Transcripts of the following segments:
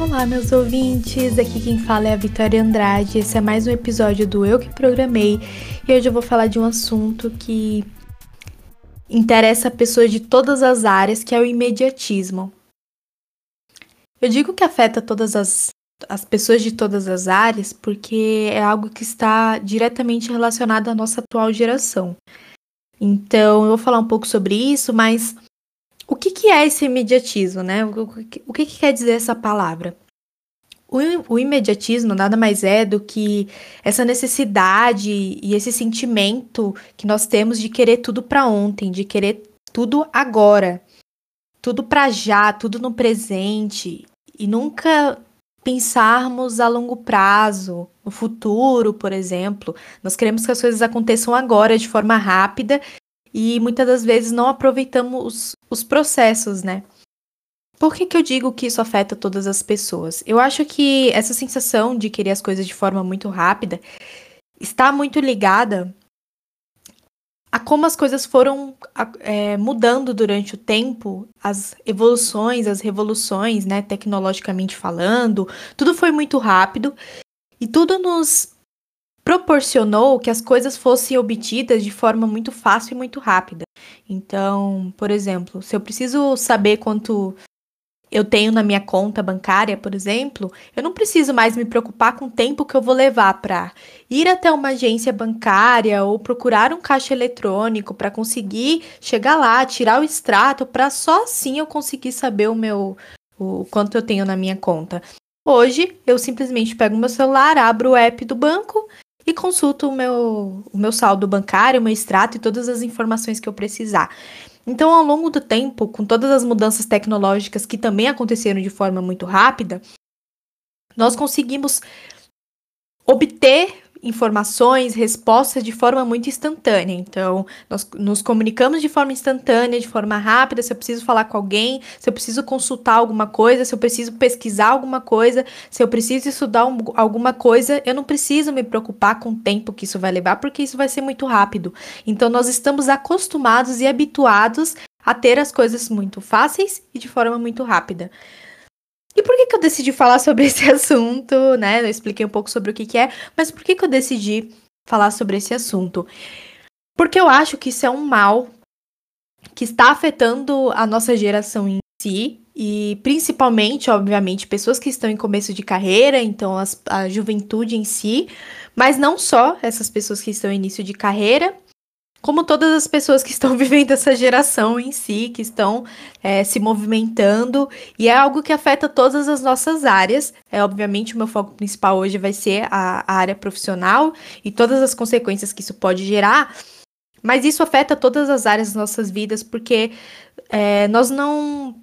Olá, meus ouvintes. Aqui quem fala é a Vitória Andrade. Esse é mais um episódio do Eu que Programei. E hoje eu vou falar de um assunto que interessa pessoas de todas as áreas, que é o imediatismo. Eu digo que afeta todas as, as pessoas de todas as áreas porque é algo que está diretamente relacionado à nossa atual geração. Então, eu vou falar um pouco sobre isso, mas o que, que é esse imediatismo, né? O, o que, que quer dizer essa palavra? O, imediatismo nada mais é do que essa necessidade e esse sentimento que nós temos de querer tudo para ontem, de querer tudo agora, tudo para já, tudo no presente e nunca pensarmos a longo prazo, no futuro, por exemplo. Nós queremos que as coisas aconteçam agora de forma rápida e muitas das vezes não aproveitamos os, os processos, né? Por que, que eu digo que isso afeta todas as pessoas? Eu acho que essa sensação de querer as coisas de forma muito rápida está muito ligada a como as coisas foram é, mudando durante o tempo, as evoluções, as revoluções, né, tecnologicamente falando, tudo foi muito rápido e tudo nos proporcionou que as coisas fossem obtidas de forma muito fácil e muito rápida. Então, por exemplo, se eu preciso saber quanto eu tenho na minha conta bancária, por exemplo, eu não preciso mais me preocupar com o tempo que eu vou levar para ir até uma agência bancária ou procurar um caixa eletrônico para conseguir chegar lá, tirar o extrato para só assim eu conseguir saber o meu o quanto eu tenho na minha conta. Hoje, eu simplesmente pego meu celular, abro o app do banco e consulto o meu, o meu saldo bancário, o meu extrato e todas as informações que eu precisar. Então, ao longo do tempo, com todas as mudanças tecnológicas que também aconteceram de forma muito rápida, nós conseguimos obter informações, respostas de forma muito instantânea. Então, nós nos comunicamos de forma instantânea, de forma rápida. Se eu preciso falar com alguém, se eu preciso consultar alguma coisa, se eu preciso pesquisar alguma coisa, se eu preciso estudar um, alguma coisa, eu não preciso me preocupar com o tempo que isso vai levar, porque isso vai ser muito rápido. Então, nós estamos acostumados e habituados a ter as coisas muito fáceis e de forma muito rápida. E por que, que eu decidi falar sobre esse assunto, né? Eu expliquei um pouco sobre o que, que é, mas por que, que eu decidi falar sobre esse assunto? Porque eu acho que isso é um mal que está afetando a nossa geração em si, e principalmente, obviamente, pessoas que estão em começo de carreira, então as, a juventude em si, mas não só essas pessoas que estão em início de carreira, como todas as pessoas que estão vivendo essa geração em si, que estão é, se movimentando, e é algo que afeta todas as nossas áreas. É obviamente o meu foco principal hoje vai ser a, a área profissional e todas as consequências que isso pode gerar. Mas isso afeta todas as áreas das nossas vidas, porque é, nós não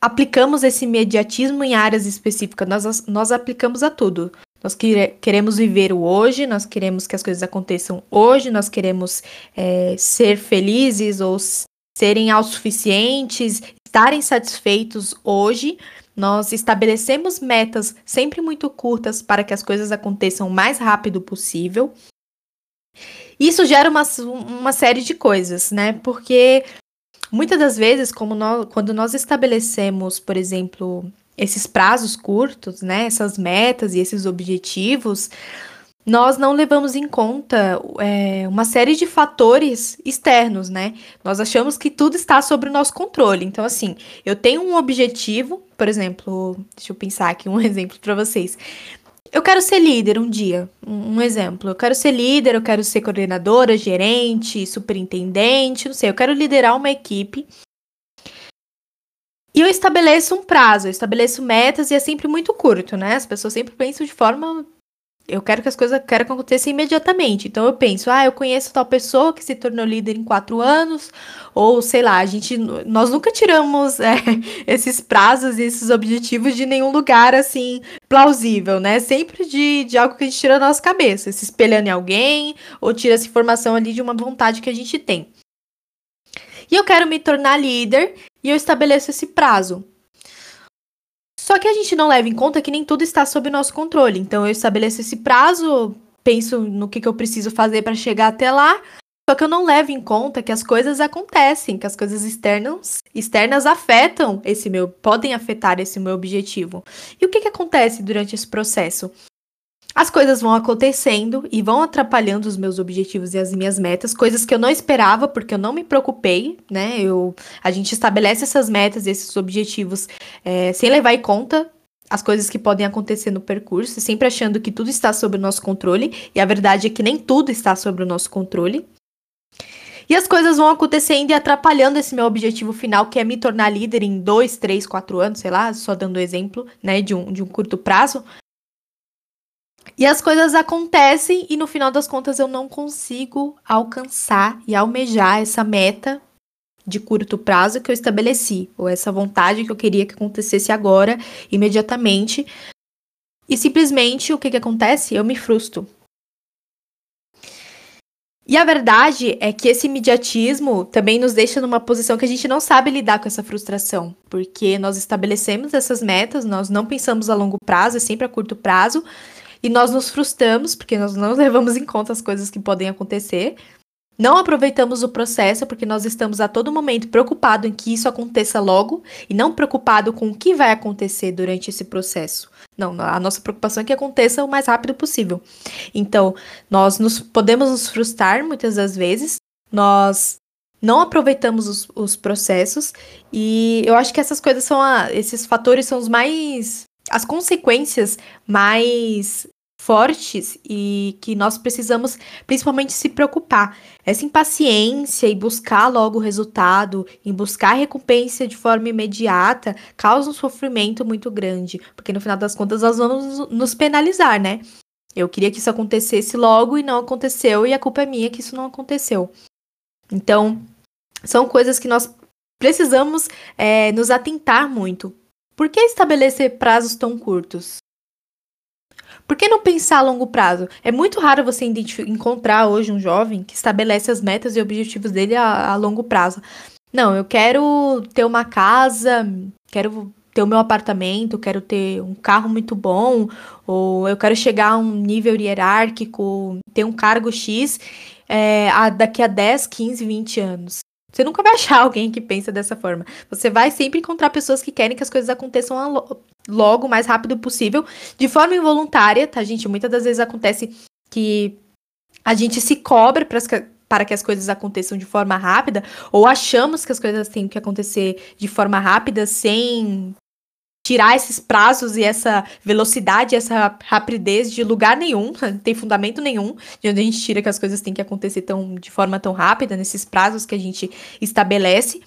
aplicamos esse imediatismo em áreas específicas, nós, nós aplicamos a tudo. Nós queremos viver o hoje, nós queremos que as coisas aconteçam hoje, nós queremos é, ser felizes ou serem autossuficientes, estarem satisfeitos hoje. Nós estabelecemos metas sempre muito curtas para que as coisas aconteçam o mais rápido possível. Isso gera uma, uma série de coisas, né? Porque muitas das vezes, como nós, quando nós estabelecemos, por exemplo, esses prazos curtos, né, essas metas e esses objetivos, nós não levamos em conta é, uma série de fatores externos, né? Nós achamos que tudo está sob o nosso controle. Então, assim, eu tenho um objetivo, por exemplo, deixa eu pensar aqui um exemplo para vocês. Eu quero ser líder um dia, um exemplo. Eu quero ser líder, eu quero ser coordenadora, gerente, superintendente, não sei. Eu quero liderar uma equipe e eu estabeleço um prazo, eu estabeleço metas e é sempre muito curto, né? As pessoas sempre pensam de forma. Eu quero que as coisas quero que aconteçam imediatamente. Então eu penso, ah, eu conheço tal pessoa que se tornou líder em quatro anos, ou sei lá, a gente. Nós nunca tiramos é, esses prazos e esses objetivos de nenhum lugar assim plausível, né? Sempre de, de algo que a gente tira da nossa cabeça, se espelhando em alguém, ou tira essa informação ali de uma vontade que a gente tem. E eu quero me tornar líder e eu estabeleço esse prazo. Só que a gente não leva em conta que nem tudo está sob nosso controle. Então eu estabeleço esse prazo, penso no que, que eu preciso fazer para chegar até lá, Só que eu não levo em conta que as coisas acontecem, que as coisas externas, externas afetam esse meu, podem afetar esse meu objetivo. E o que, que acontece durante esse processo? As coisas vão acontecendo e vão atrapalhando os meus objetivos e as minhas metas, coisas que eu não esperava porque eu não me preocupei, né? Eu, a gente estabelece essas metas esses objetivos é, sem levar em conta as coisas que podem acontecer no percurso, sempre achando que tudo está sob o nosso controle, e a verdade é que nem tudo está sob o nosso controle. E as coisas vão acontecendo e atrapalhando esse meu objetivo final, que é me tornar líder em dois, três, quatro anos, sei lá, só dando exemplo, né, de um, de um curto prazo. E as coisas acontecem e no final das contas eu não consigo alcançar e almejar essa meta de curto prazo que eu estabeleci, ou essa vontade que eu queria que acontecesse agora, imediatamente. E simplesmente o que, que acontece? Eu me frustro. E a verdade é que esse imediatismo também nos deixa numa posição que a gente não sabe lidar com essa frustração, porque nós estabelecemos essas metas, nós não pensamos a longo prazo, é sempre a curto prazo, e nós nos frustramos porque nós não levamos em conta as coisas que podem acontecer. Não aproveitamos o processo porque nós estamos a todo momento preocupados em que isso aconteça logo e não preocupado com o que vai acontecer durante esse processo. Não, a nossa preocupação é que aconteça o mais rápido possível. Então, nós nos, podemos nos frustrar muitas das vezes, nós não aproveitamos os, os processos e eu acho que essas coisas são a, esses fatores são os mais as consequências mais fortes e que nós precisamos principalmente se preocupar. Essa impaciência e buscar logo o resultado, em buscar a recompensa de forma imediata, causa um sofrimento muito grande, porque no final das contas nós vamos nos penalizar, né? Eu queria que isso acontecesse logo e não aconteceu, e a culpa é minha que isso não aconteceu. Então, são coisas que nós precisamos é, nos atentar muito. Por que estabelecer prazos tão curtos? Por que não pensar a longo prazo? É muito raro você encontrar hoje um jovem que estabelece as metas e objetivos dele a, a longo prazo. Não, eu quero ter uma casa, quero ter o meu apartamento, quero ter um carro muito bom, ou eu quero chegar a um nível hierárquico, ter um cargo X é, a, daqui a 10, 15, 20 anos. Você nunca vai achar alguém que pensa dessa forma. Você vai sempre encontrar pessoas que querem que as coisas aconteçam logo, o mais rápido possível, de forma involuntária, tá, gente? Muitas das vezes acontece que a gente se cobra para que as coisas aconteçam de forma rápida, ou achamos que as coisas têm que acontecer de forma rápida sem tirar esses prazos e essa velocidade, essa rapidez de lugar nenhum, tem fundamento nenhum de onde a gente tira que as coisas têm que acontecer tão, de forma tão rápida, nesses prazos que a gente estabelece.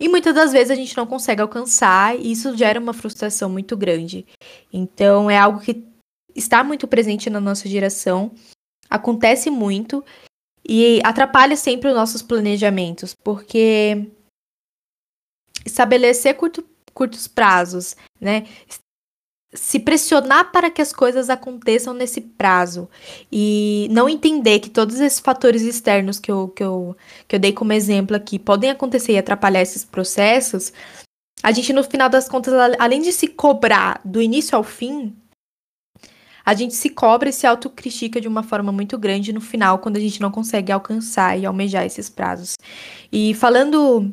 E muitas das vezes a gente não consegue alcançar e isso gera uma frustração muito grande. Então é algo que está muito presente na nossa geração, acontece muito e atrapalha sempre os nossos planejamentos, porque estabelecer curto curtos prazos, né? Se pressionar para que as coisas aconteçam nesse prazo e não entender que todos esses fatores externos que eu, que eu, que eu dei como exemplo aqui podem acontecer e atrapalhar esses processos, a gente, no final das contas, além de se cobrar do início ao fim, a gente se cobra e se autocritica de uma forma muito grande no final, quando a gente não consegue alcançar e almejar esses prazos. E falando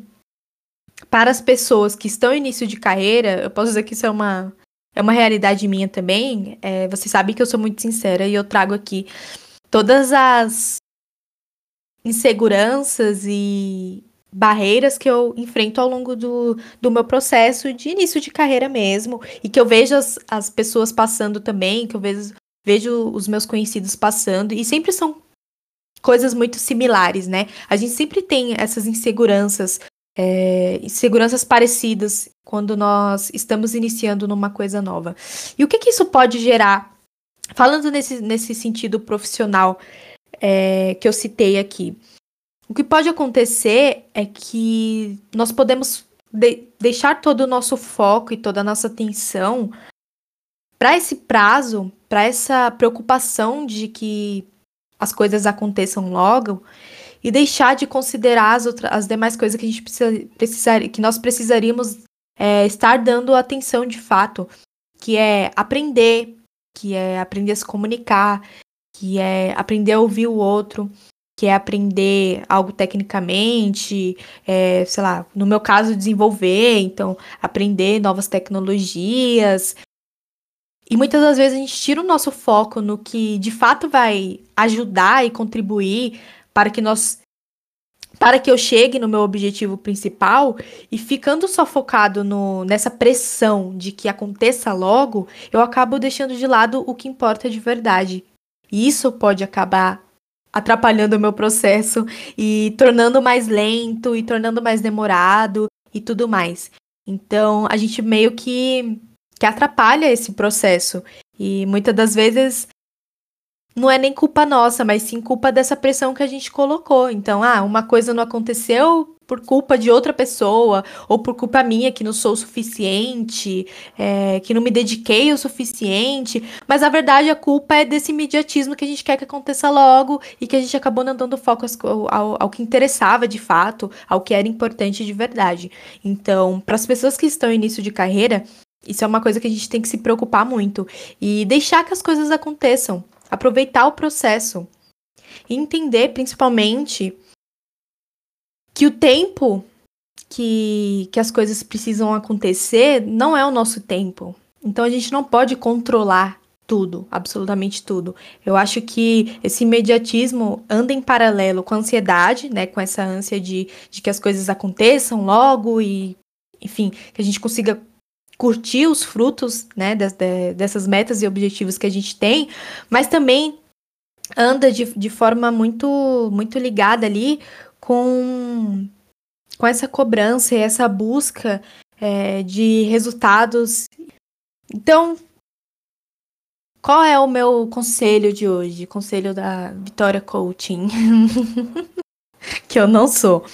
para as pessoas que estão em início de carreira, eu posso dizer que isso é uma, é uma realidade minha também. É, vocês sabem que eu sou muito sincera e eu trago aqui todas as inseguranças e barreiras que eu enfrento ao longo do, do meu processo de início de carreira mesmo, e que eu vejo as, as pessoas passando também, que eu vejo, vejo os meus conhecidos passando, e sempre são coisas muito similares, né? A gente sempre tem essas inseguranças é, seguranças parecidas quando nós estamos iniciando numa coisa nova. E o que, que isso pode gerar? Falando nesse, nesse sentido profissional é, que eu citei aqui, o que pode acontecer é que nós podemos de deixar todo o nosso foco e toda a nossa atenção para esse prazo, para essa preocupação de que as coisas aconteçam logo e deixar de considerar as, outras, as demais coisas que a gente precisa, precisar, que nós precisaríamos é, estar dando atenção de fato, que é aprender, que é aprender a se comunicar, que é aprender a ouvir o outro, que é aprender algo tecnicamente, é, sei lá, no meu caso, desenvolver, então, aprender novas tecnologias. E muitas das vezes a gente tira o nosso foco no que de fato vai ajudar e contribuir para que nós para que eu chegue no meu objetivo principal e ficando só focado no, nessa pressão de que aconteça logo, eu acabo deixando de lado o que importa de verdade. E isso pode acabar atrapalhando o meu processo e tornando mais lento e tornando mais demorado e tudo mais. Então, a gente meio que, que atrapalha esse processo. E muitas das vezes não é nem culpa nossa, mas sim culpa dessa pressão que a gente colocou. Então, ah, uma coisa não aconteceu por culpa de outra pessoa, ou por culpa minha que não sou o suficiente, é, que não me dediquei o suficiente. Mas a verdade, a culpa é desse imediatismo que a gente quer que aconteça logo e que a gente acabou não dando foco ao, ao, ao que interessava de fato, ao que era importante de verdade. Então, para as pessoas que estão em início de carreira, isso é uma coisa que a gente tem que se preocupar muito e deixar que as coisas aconteçam aproveitar o processo e entender principalmente que o tempo que, que as coisas precisam acontecer não é o nosso tempo. Então a gente não pode controlar tudo, absolutamente tudo. Eu acho que esse imediatismo anda em paralelo com a ansiedade, né? Com essa ânsia de, de que as coisas aconteçam logo e, enfim, que a gente consiga curtir os frutos né, dessas metas e objetivos que a gente tem, mas também anda de, de forma muito, muito ligada ali com, com essa cobrança e essa busca é, de resultados. Então, qual é o meu conselho de hoje? Conselho da Vitória Coaching, que eu não sou.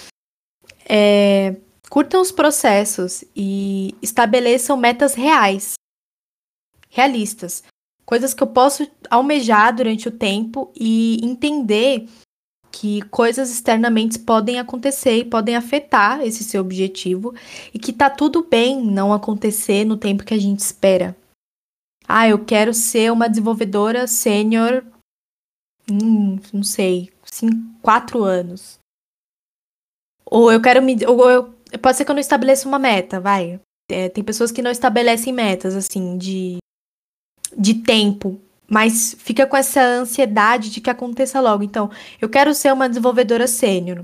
É, Curtam os processos e estabeleçam metas reais, realistas, coisas que eu posso almejar durante o tempo e entender que coisas externamente podem acontecer e podem afetar esse seu objetivo e que tá tudo bem não acontecer no tempo que a gente espera. Ah, eu quero ser uma desenvolvedora sênior, hum, não sei, cinco, quatro anos. Ou eu quero me, ou eu Pode ser que eu não estabeleça uma meta, vai. É, tem pessoas que não estabelecem metas, assim, de, de tempo. Mas fica com essa ansiedade de que aconteça logo. Então, eu quero ser uma desenvolvedora sênior.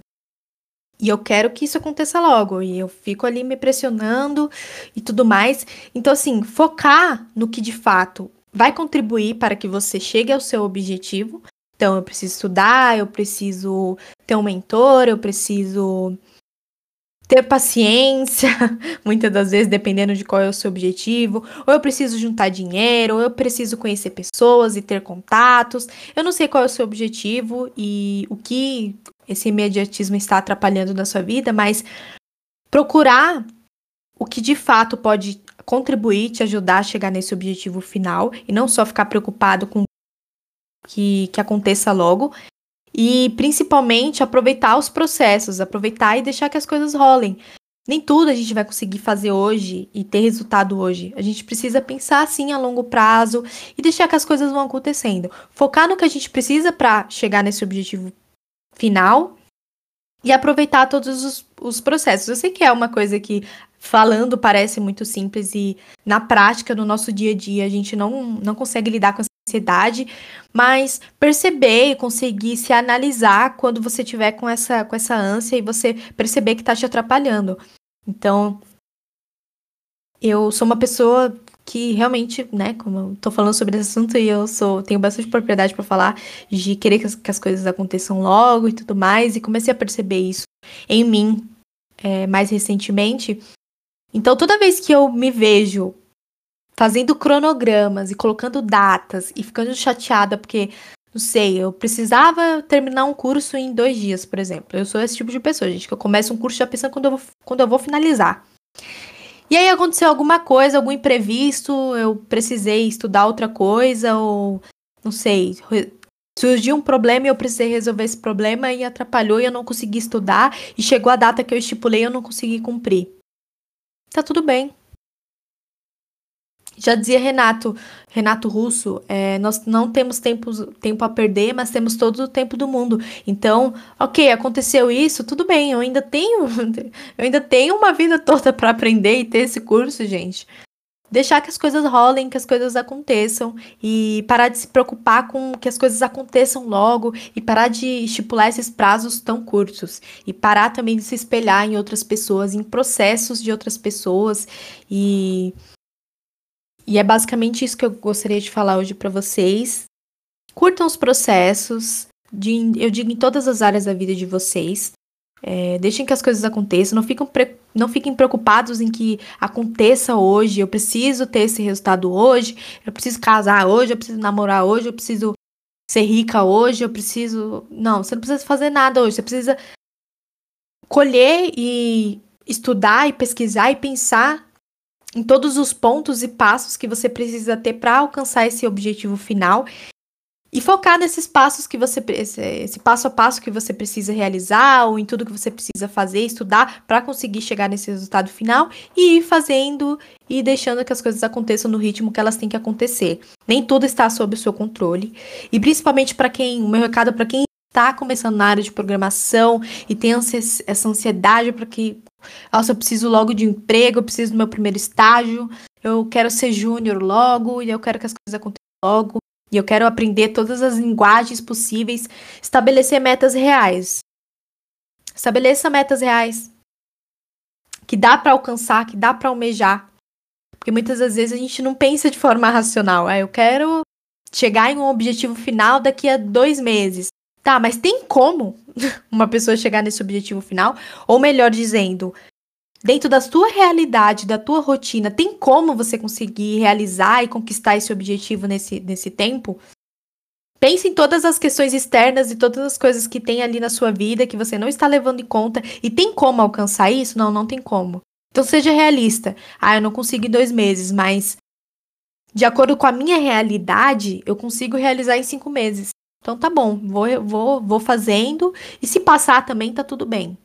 E eu quero que isso aconteça logo. E eu fico ali me pressionando e tudo mais. Então, assim, focar no que de fato vai contribuir para que você chegue ao seu objetivo. Então, eu preciso estudar, eu preciso ter um mentor, eu preciso ter paciência, muitas das vezes, dependendo de qual é o seu objetivo, ou eu preciso juntar dinheiro, ou eu preciso conhecer pessoas e ter contatos. Eu não sei qual é o seu objetivo e o que esse imediatismo está atrapalhando na sua vida, mas procurar o que de fato pode contribuir, te ajudar a chegar nesse objetivo final e não só ficar preocupado com que, que aconteça logo. E principalmente aproveitar os processos, aproveitar e deixar que as coisas rolem. Nem tudo a gente vai conseguir fazer hoje e ter resultado hoje. A gente precisa pensar assim a longo prazo e deixar que as coisas vão acontecendo. Focar no que a gente precisa para chegar nesse objetivo final e aproveitar todos os, os, processos. Eu sei que é uma coisa que falando parece muito simples e na prática, no nosso dia a dia, a gente não, não consegue lidar com ansiedade, mas perceber e conseguir se analisar quando você tiver com essa, com essa ânsia e você perceber que está te atrapalhando. Então, eu sou uma pessoa que realmente, né, como eu tô falando sobre esse assunto e eu sou, tenho bastante propriedade para falar de querer que as, que as, coisas aconteçam logo e tudo mais, e comecei a perceber isso em mim é, mais recentemente. Então, toda vez que eu me vejo fazendo cronogramas e colocando datas e ficando chateada porque, não sei, eu precisava terminar um curso em dois dias, por exemplo. Eu sou esse tipo de pessoa, gente, que eu começo um curso já pensando quando eu vou, quando eu vou finalizar. E aí aconteceu alguma coisa, algum imprevisto, eu precisei estudar outra coisa, ou não sei, surgiu um problema e eu precisei resolver esse problema e atrapalhou e eu não consegui estudar, e chegou a data que eu estipulei e eu não consegui cumprir. Tá tudo bem Já dizia Renato, Renato Russo, é, nós não temos tempo, tempo a perder, mas temos todo o tempo do mundo. Então, ok, aconteceu isso, tudo bem, eu ainda tenho, eu ainda tenho uma vida toda para aprender e ter esse curso, gente. Deixar que as coisas rolem, que as coisas aconteçam e parar de se preocupar com que as coisas aconteçam logo e parar de estipular esses prazos tão curtos e parar também de se espelhar em outras pessoas, em processos de outras pessoas e e é basicamente isso que eu gostaria de falar hoje para vocês. Curtam os processos, de, eu digo em todas as áreas da vida de vocês. É, deixem que as coisas aconteçam, não, fiquem não fiquem preocupados em que aconteça hoje. Eu preciso ter esse resultado hoje, eu preciso casar hoje, eu preciso namorar hoje, eu preciso ser rica hoje, eu preciso. Não, você não precisa fazer nada hoje, você precisa colher e estudar e pesquisar e pensar em todos os pontos e passos que você precisa ter para alcançar esse objetivo final e focar nesses passos que você esse, passo a passo que você precisa realizar ou em tudo que você precisa fazer, estudar para conseguir chegar nesse resultado final e ir fazendo e deixando que as coisas aconteçam no ritmo que elas têm que acontecer. Nem tudo está sob o seu controle e principalmente para quem, o meu recado para quem está começando na área de programação e tem essa ansiedade para que nossa, eu preciso logo de emprego, eu preciso do meu primeiro estágio, eu quero ser júnior logo, e eu quero que as coisas aconteçam logo, e eu quero aprender todas as linguagens possíveis, estabelecer metas reais. Estabeleça metas reais que dá para alcançar, que dá para almejar. Porque muitas das vezes a gente não pensa de forma racional. Ah, eu quero chegar em um objetivo final daqui a dois meses. Tá, mas tem como uma pessoa chegar nesse objetivo final? Ou melhor dizendo, dentro da sua realidade, da tua rotina, tem como você conseguir realizar e conquistar esse objetivo nesse, nesse tempo? Pense em todas as questões externas e todas as coisas que tem ali na sua vida que você não está levando em conta. E tem como alcançar isso? Não, não tem como. Então seja realista. Ah, eu não consigo em dois meses, mas de acordo com a minha realidade, eu consigo realizar em cinco meses. Então tá bom, vou, vou, vou fazendo. E se passar também, tá tudo bem.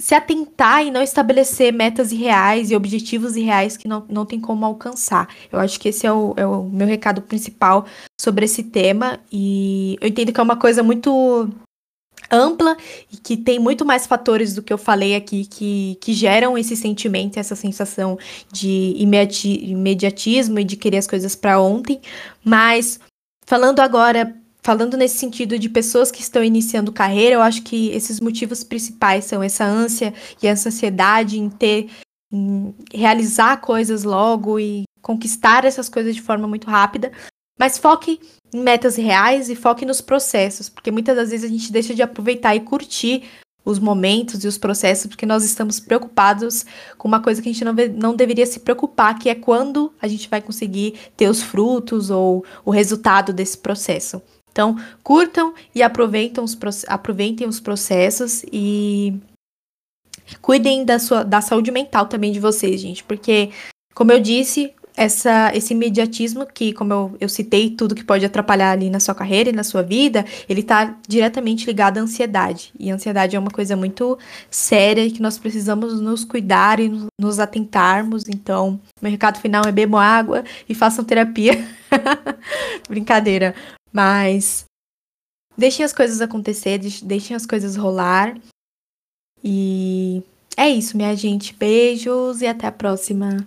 Se atentar e não estabelecer metas irreais e objetivos irreais que não, não tem como alcançar. Eu acho que esse é o, é o meu recado principal sobre esse tema. E eu entendo que é uma coisa muito ampla e que tem muito mais fatores do que eu falei aqui que, que geram esse sentimento, essa sensação de imedi imediatismo e de querer as coisas para ontem. Mas falando agora falando nesse sentido de pessoas que estão iniciando carreira, eu acho que esses motivos principais são essa ânsia e essa ansiedade em ter, em realizar coisas logo e conquistar essas coisas de forma muito rápida. Mas foque em metas reais e foque nos processos, porque muitas das vezes a gente deixa de aproveitar e curtir os momentos e os processos, porque nós estamos preocupados com uma coisa que a gente não, não deveria se preocupar, que é quando a gente vai conseguir ter os frutos ou o resultado desse processo. Então, curtam e aproveitem os, aproveitem os processos e cuidem da, sua, da saúde mental também de vocês, gente, porque, como eu disse, essa, esse imediatismo que, como eu, eu citei, tudo que pode atrapalhar ali na sua carreira e na sua vida, ele está diretamente ligado à ansiedade. E a ansiedade é uma coisa muito séria e que nós precisamos nos cuidar e nos atentarmos. Então, meu recado final é bebam água e façam terapia. Brincadeira. Mas deixem as coisas acontecer, deixem as coisas rolar. E é isso, minha gente. Beijos e até a próxima.